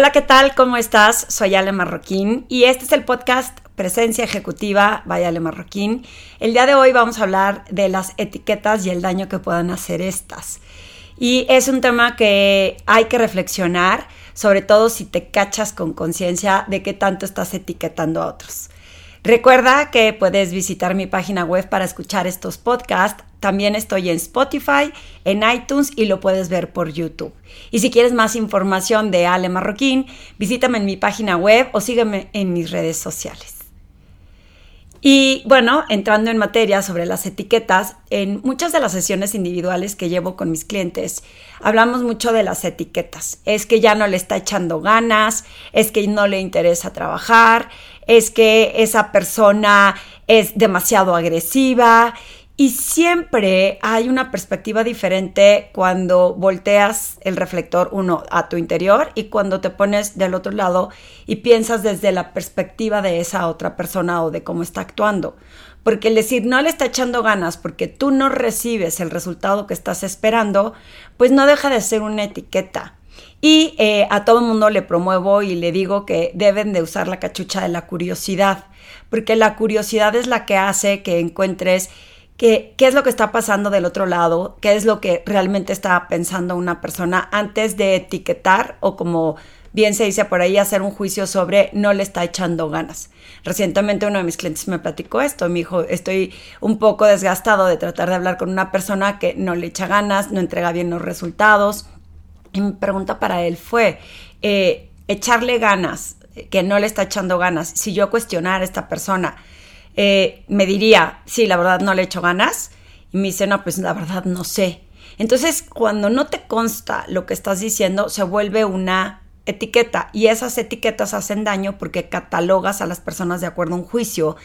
Hola, ¿qué tal? ¿Cómo estás? Soy Ale Marroquín y este es el podcast Presencia Ejecutiva by Ale Marroquín. El día de hoy vamos a hablar de las etiquetas y el daño que puedan hacer estas. Y es un tema que hay que reflexionar, sobre todo si te cachas con conciencia de qué tanto estás etiquetando a otros. Recuerda que puedes visitar mi página web para escuchar estos podcasts. También estoy en Spotify, en iTunes y lo puedes ver por YouTube. Y si quieres más información de Ale Marroquín, visítame en mi página web o sígueme en mis redes sociales. Y bueno, entrando en materia sobre las etiquetas, en muchas de las sesiones individuales que llevo con mis clientes, hablamos mucho de las etiquetas. Es que ya no le está echando ganas, es que no le interesa trabajar, es que esa persona es demasiado agresiva y siempre hay una perspectiva diferente cuando volteas el reflector uno a tu interior y cuando te pones del otro lado y piensas desde la perspectiva de esa otra persona o de cómo está actuando. Porque el decir no le está echando ganas porque tú no recibes el resultado que estás esperando, pues no deja de ser una etiqueta. Y eh, a todo el mundo le promuevo y le digo que deben de usar la cachucha de la curiosidad, porque la curiosidad es la que hace que encuentres qué es lo que está pasando del otro lado, qué es lo que realmente está pensando una persona antes de etiquetar o como bien se dice por ahí, hacer un juicio sobre no le está echando ganas. Recientemente uno de mis clientes me platicó esto, me dijo, estoy un poco desgastado de tratar de hablar con una persona que no le echa ganas, no entrega bien los resultados. Y mi pregunta para él fue, eh, echarle ganas, que no le está echando ganas, si yo cuestionar a esta persona, eh, me diría, sí, la verdad no le echo ganas. Y me dice, no, pues la verdad no sé. Entonces, cuando no te consta lo que estás diciendo, se vuelve una etiqueta y esas etiquetas hacen daño porque catalogas a las personas de acuerdo a un juicio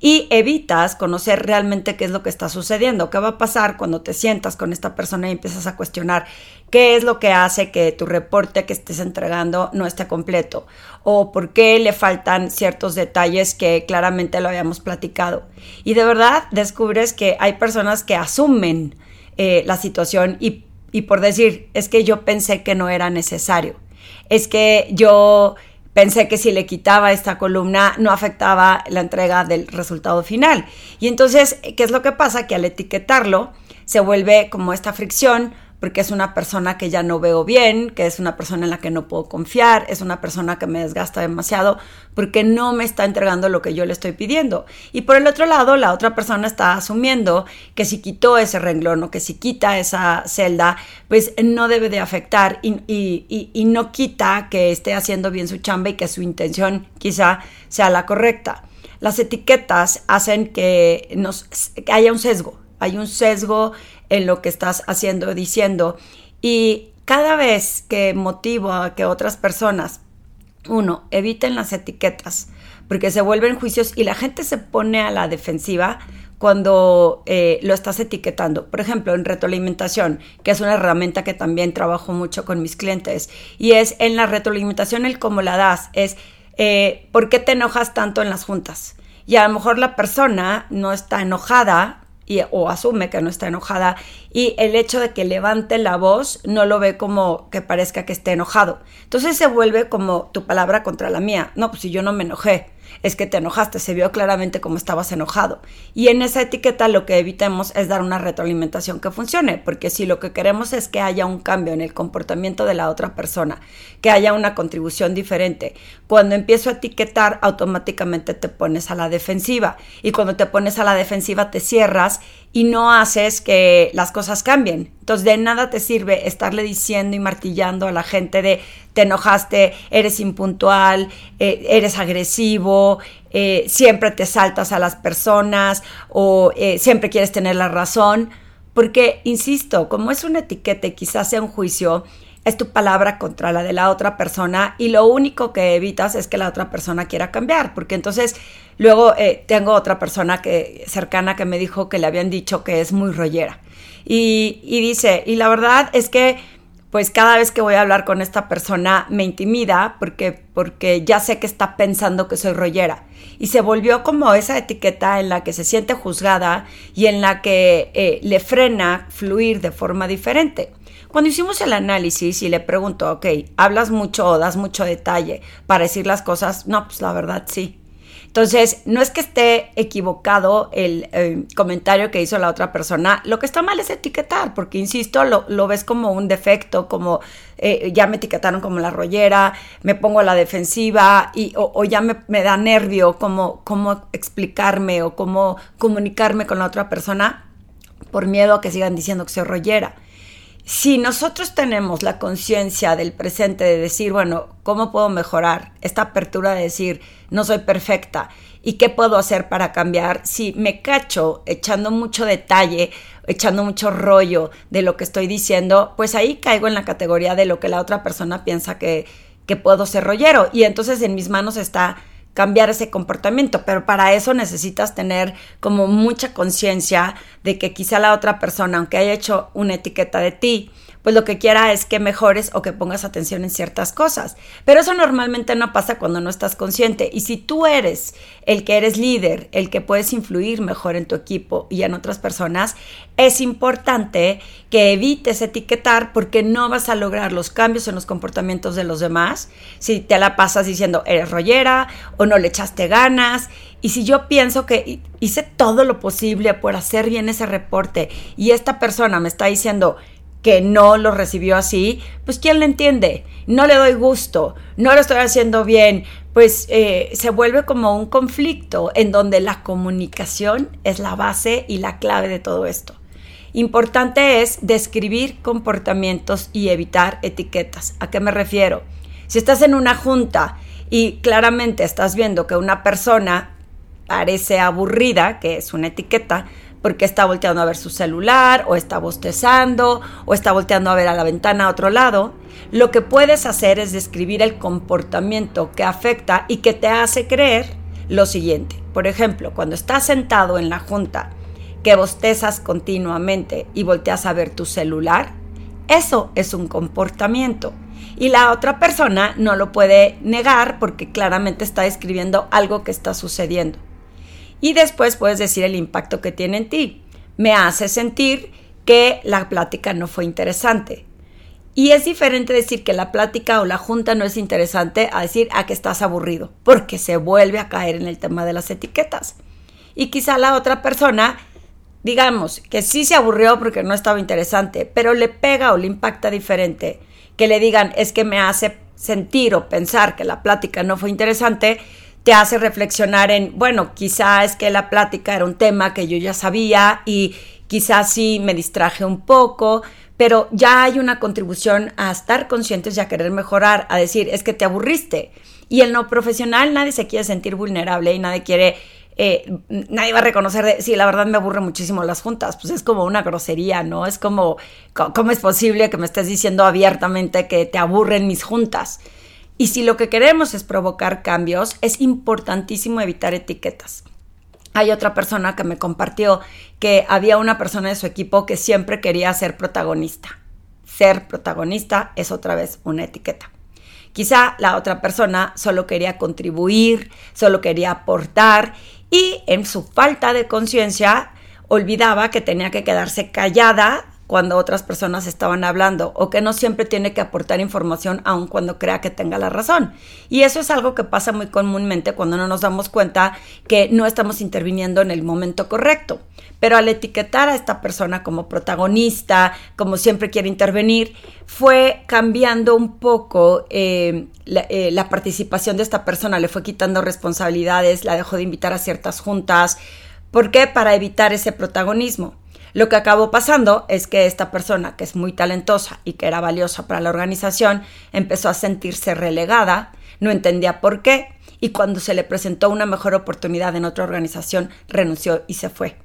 y evitas conocer realmente qué es lo que está sucediendo, qué va a pasar cuando te sientas con esta persona y empiezas a cuestionar qué es lo que hace que tu reporte que estés entregando no esté completo o por qué le faltan ciertos detalles que claramente lo habíamos platicado. Y de verdad descubres que hay personas que asumen eh, la situación y, y por decir, es que yo pensé que no era necesario es que yo pensé que si le quitaba esta columna no afectaba la entrega del resultado final. Y entonces, ¿qué es lo que pasa? Que al etiquetarlo se vuelve como esta fricción porque es una persona que ya no veo bien, que es una persona en la que no puedo confiar, es una persona que me desgasta demasiado porque no me está entregando lo que yo le estoy pidiendo. Y por el otro lado, la otra persona está asumiendo que si quitó ese renglón o que si quita esa celda, pues no debe de afectar y, no quita que esté haciendo bien su chamba y que su intención quizá sea la correcta. Las etiquetas hacen que, nos, que haya un sesgo, hay un sesgo en lo que estás haciendo o diciendo. Y cada vez que motivo a que otras personas, uno, eviten las etiquetas, porque se vuelven juicios y la gente se pone a la defensiva cuando eh, lo estás etiquetando. Por ejemplo, en retroalimentación, que es una herramienta que también trabajo mucho con mis clientes, y es en la retroalimentación el cómo la das, es eh, ¿por qué te enojas tanto en las juntas? Y a lo mejor la persona no está enojada o asume que no está enojada y el hecho de que levante la voz no lo ve como que parezca que esté enojado. Entonces se vuelve como tu palabra contra la mía. No, pues si yo no me enojé, es que te enojaste, se vio claramente cómo estabas enojado. Y en esa etiqueta lo que evitemos es dar una retroalimentación que funcione, porque si lo que queremos es que haya un cambio en el comportamiento de la otra persona, que haya una contribución diferente, cuando empiezo a etiquetar automáticamente te pones a la defensiva y cuando te pones a la defensiva te cierras y no haces que las cosas cambien. Entonces de nada te sirve estarle diciendo y martillando a la gente de te enojaste, eres impuntual, eh, eres agresivo, eh, siempre te saltas a las personas o eh, siempre quieres tener la razón. Porque, insisto, como es una etiqueta y quizás sea un juicio, es tu palabra contra la de la otra persona y lo único que evitas es que la otra persona quiera cambiar, porque entonces luego tengo otra persona que cercana que me dijo que le habían dicho que es muy rollera. Y, y dice, y la verdad es que pues cada vez que voy a hablar con esta persona me intimida porque, porque ya sé que está pensando que soy rollera. Y se volvió como esa etiqueta en la que se siente juzgada y en la que eh, le frena fluir de forma diferente. Cuando hicimos el análisis y le pregunto, ok, ¿hablas mucho o das mucho detalle para decir las cosas? No, pues la verdad sí. Entonces, no es que esté equivocado el eh, comentario que hizo la otra persona, lo que está mal es etiquetar, porque, insisto, lo, ves como un defecto, como eh, ya me etiquetaron como la rollera, me pongo a la defensiva y, o, ya me, da nervio cómo, cómo explicarme o cómo comunicarme con la otra persona por miedo a que sigan diciendo que soy rollera si nosotros tenemos la conciencia del presente de decir, bueno, ¿cómo puedo mejorar? Esta apertura de decir, no soy perfecta y qué puedo hacer para cambiar, si me cacho echando mucho detalle, echando mucho rollo de lo que estoy diciendo, pues ahí caigo en la categoría de lo que la otra persona piensa que, que puedo ser rollero y entonces en mis manos está cambiar ese comportamiento, pero para eso necesitas tener como mucha conciencia de que quizá la otra persona, aunque haya hecho una etiqueta de ti, pues lo que quiera es que mejores o que pongas atención en ciertas cosas. Pero eso normalmente no pasa cuando no estás consciente. Y si tú eres el que eres líder, el que puedes influir mejor en tu equipo y en otras personas, es importante que evites etiquetar porque no vas a lograr los cambios en los comportamientos de los demás si te la pasas diciendo eres rollera o no le echaste ganas. Y si yo pienso que hice todo lo posible por hacer bien ese reporte y esta persona me está diciendo que no lo recibió así, pues ¿quién le entiende? No le doy gusto, no lo estoy haciendo bien, pues eh, se vuelve como un conflicto en donde la comunicación es la base y la clave de todo esto. Importante es describir comportamientos y evitar etiquetas. ¿A qué me refiero? Si estás en una junta y claramente estás viendo que una persona parece aburrida, que es una etiqueta, porque está volteando a ver su celular o está bostezando o está volteando a ver a la ventana a otro lado, lo que puedes hacer es describir el comportamiento que afecta y que te hace creer lo siguiente. Por ejemplo, cuando estás sentado en la junta que bostezas continuamente y volteas a ver tu celular, eso es un comportamiento. Y la otra persona no lo puede negar porque claramente está describiendo algo que está sucediendo y después puedes decir el impacto que tiene en ti. Me hace sentir que la plática no fue interesante. Y es diferente decir que la plática o la junta no es interesante a decir a que estás aburrido, porque se vuelve a caer en el tema de las etiquetas. Y quizá la otra persona, digamos, que sí se aburrió porque no estaba interesante, pero le pega o le impacta diferente. Que le digan es que me hace sentir o pensar que la plática no fue interesante, te hace reflexionar en, bueno, quizás es que la plática era un tema que yo ya sabía y quizás sí me distraje un poco, pero ya hay una contribución a estar conscientes y a querer mejorar, a decir, es que te aburriste. Y en lo profesional nadie se quiere sentir vulnerable y nadie quiere, eh, nadie va a reconocer, de, sí, la verdad me aburre muchísimo las juntas, pues es como una grosería, ¿no? Es como, ¿cómo es posible que me estés diciendo abiertamente que te aburren mis juntas? Y si lo que queremos es provocar cambios, es importantísimo evitar etiquetas. Hay otra persona que me compartió que había una persona de su equipo que siempre quería ser protagonista. Ser protagonista es otra vez una etiqueta. Quizá la otra persona solo quería contribuir, solo quería aportar y en su falta de conciencia olvidaba que tenía que quedarse callada cuando otras personas estaban hablando o que no siempre tiene que aportar información aun cuando crea que tenga la razón. Y eso es algo que pasa muy comúnmente cuando no nos damos cuenta que no estamos interviniendo en el momento correcto. Pero al etiquetar a esta persona como protagonista, como siempre quiere intervenir, fue cambiando un poco eh, la, eh, la participación de esta persona, le fue quitando responsabilidades, la dejó de invitar a ciertas juntas. ¿Por qué? Para evitar ese protagonismo. Lo que acabó pasando es que esta persona, que es muy talentosa y que era valiosa para la organización, empezó a sentirse relegada, no entendía por qué, y cuando se le presentó una mejor oportunidad en otra organización, renunció y se fue.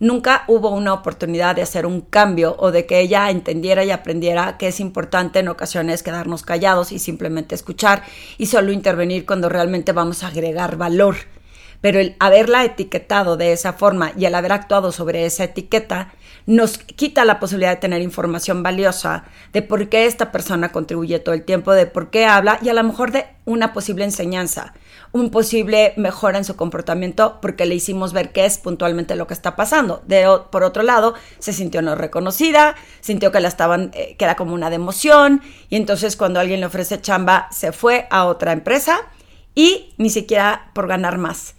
Nunca hubo una oportunidad de hacer un cambio o de que ella entendiera y aprendiera que es importante en ocasiones quedarnos callados y simplemente escuchar y solo intervenir cuando realmente vamos a agregar valor pero el haberla etiquetado de esa forma y el haber actuado sobre esa etiqueta nos quita la posibilidad de tener información valiosa de por qué esta persona contribuye todo el tiempo, de por qué habla y a lo mejor de una posible enseñanza, un posible mejora en su comportamiento porque le hicimos ver qué es puntualmente lo que está pasando. De, por otro lado, se sintió no reconocida, sintió que la estaban, eh, que era como una democión y entonces cuando alguien le ofrece chamba se fue a otra empresa y ni siquiera por ganar más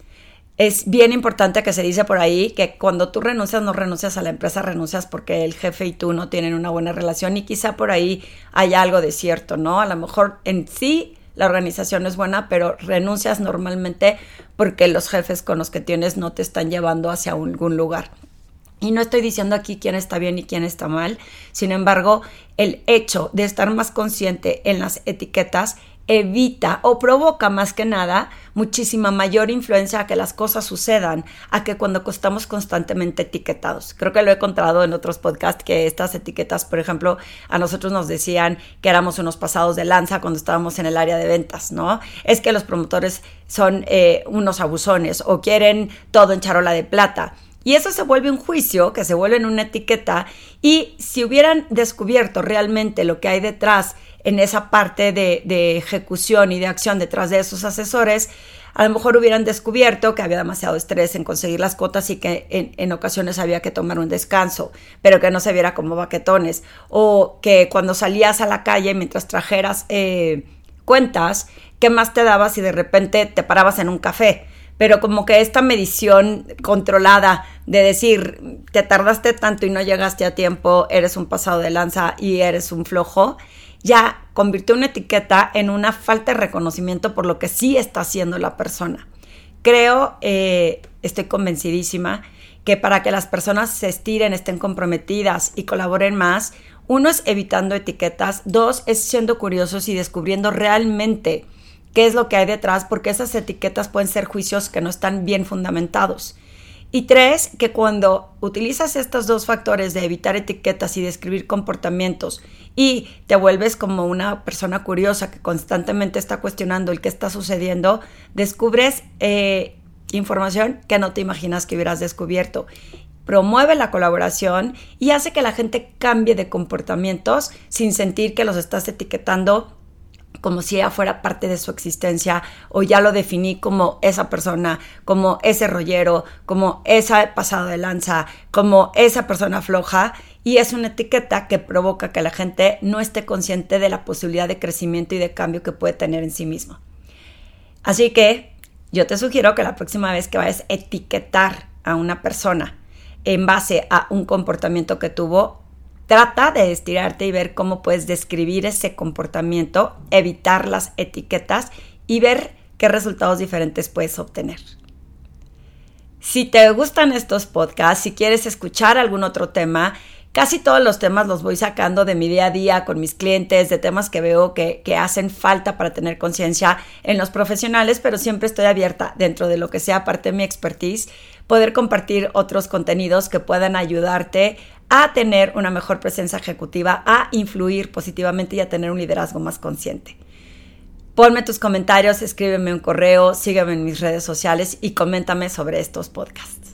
es bien importante que se dice por ahí que cuando tú renuncias, no renuncias a la empresa, renuncias porque el jefe y tú no tienen una buena relación y quizá por ahí hay algo de cierto, ¿no? A lo mejor en sí la organización es buena, pero renuncias normalmente porque los jefes con los que tienes no te están llevando hacia algún lugar. Y no estoy diciendo aquí quién está bien y quién está mal, sin embargo, el hecho de estar más consciente en las etiquetas evita o provoca más que nada muchísima mayor influencia a que las cosas sucedan, a que cuando estamos constantemente etiquetados. Creo que lo he contado en otros podcasts que estas etiquetas, por ejemplo, a nosotros nos decían que éramos unos pasados de lanza cuando estábamos en el área de ventas, ¿no? Es que los promotores son eh, unos abusones o quieren todo en charola de plata. Y eso se vuelve un juicio, que se vuelve en una etiqueta, y si hubieran descubierto realmente lo que hay detrás en esa parte de, ejecución y de acción detrás de esos asesores, a lo mejor hubieran descubierto que había demasiado estrés en conseguir las cuotas y que en, ocasiones había que tomar un descanso, pero que no se viera como baquetones, o que cuando salías a la calle mientras trajeras eh, cuentas, ¿qué más te dabas si de repente te parabas en un café? pero como que esta medición controlada de decir, te tardaste tanto y no llegaste a tiempo, eres un pasado de lanza y eres un flojo, ya convirtió una etiqueta en una falta de reconocimiento por lo que sí está haciendo la persona. Creo, eh, estoy convencidísima, que para que las personas se estiren, estén comprometidas y colaboren más, uno es evitando etiquetas, dos es siendo curiosos y descubriendo realmente qué es lo que hay detrás, porque esas etiquetas pueden ser juicios que no están bien fundamentados. Y tres, que cuando utilizas estos dos factores de evitar etiquetas y describir comportamientos y te vuelves como una persona curiosa que constantemente está cuestionando el que está sucediendo, descubres eh, información que no te imaginas que hubieras descubierto. Promueve la colaboración y hace que la gente cambie de comportamientos sin sentir que los estás etiquetando como si ella fuera parte de su existencia o ya lo definí como esa persona, como ese rollero, como esa pasado de lanza, como esa persona floja y es una etiqueta que provoca que la gente no esté consciente de la posibilidad de crecimiento y de cambio que puede tener en sí mismo. Así que yo te sugiero que la próxima vez que vayas a etiquetar a una persona en base a un comportamiento que tuvo, Trata de estirarte y ver cómo puedes describir ese comportamiento, evitar las etiquetas y ver qué resultados diferentes puedes obtener. Si te gustan estos podcasts, si quieres escuchar algún otro tema, casi todos los temas los voy sacando de mi día a día con mis clientes, de temas que veo que, que hacen falta para tener conciencia en los profesionales, pero siempre estoy abierta dentro de lo que sea parte de mi expertise, poder compartir otros contenidos que puedan ayudarte a tener una mejor presencia ejecutiva, a influir positivamente y a tener un liderazgo más consciente. Ponme tus comentarios, escríbeme un correo, sígueme en mis redes sociales y coméntame sobre estos podcasts.